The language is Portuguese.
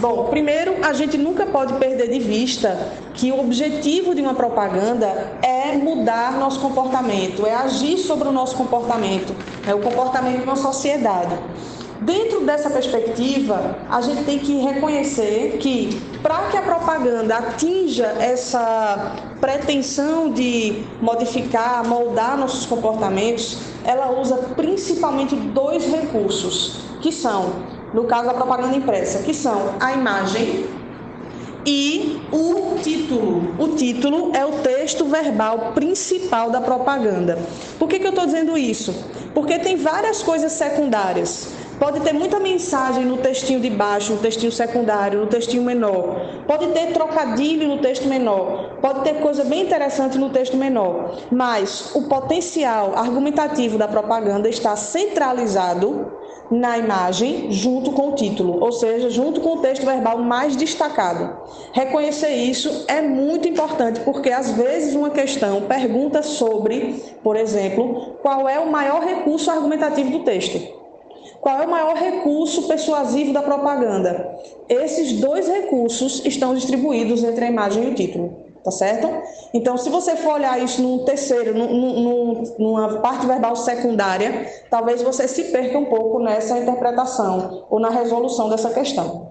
Bom, primeiro, a gente nunca pode perder de vista que o objetivo de uma propaganda é mudar nosso comportamento, é agir sobre o nosso comportamento, é o comportamento de uma sociedade. Dentro dessa perspectiva, a gente tem que reconhecer que, para que a propaganda atinja essa pretensão de modificar, moldar nossos comportamentos, ela usa principalmente dois recursos, que são no caso da propaganda impressa, que são a imagem e o título. O título é o texto verbal principal da propaganda. Por que, que eu estou dizendo isso? Porque tem várias coisas secundárias. Pode ter muita mensagem no textinho de baixo, no textinho secundário, no textinho menor. Pode ter trocadilho no texto menor. Pode ter coisa bem interessante no texto menor. Mas o potencial argumentativo da propaganda está centralizado na imagem junto com o título, ou seja, junto com o texto verbal mais destacado. Reconhecer isso é muito importante porque às vezes uma questão pergunta sobre, por exemplo, qual é o maior recurso argumentativo do texto. Qual é o maior recurso persuasivo da propaganda? Esses dois recursos estão distribuídos entre a imagem e o título tá certo? Então, se você for olhar isso num terceiro, num, num, numa parte verbal secundária, talvez você se perca um pouco nessa interpretação ou na resolução dessa questão.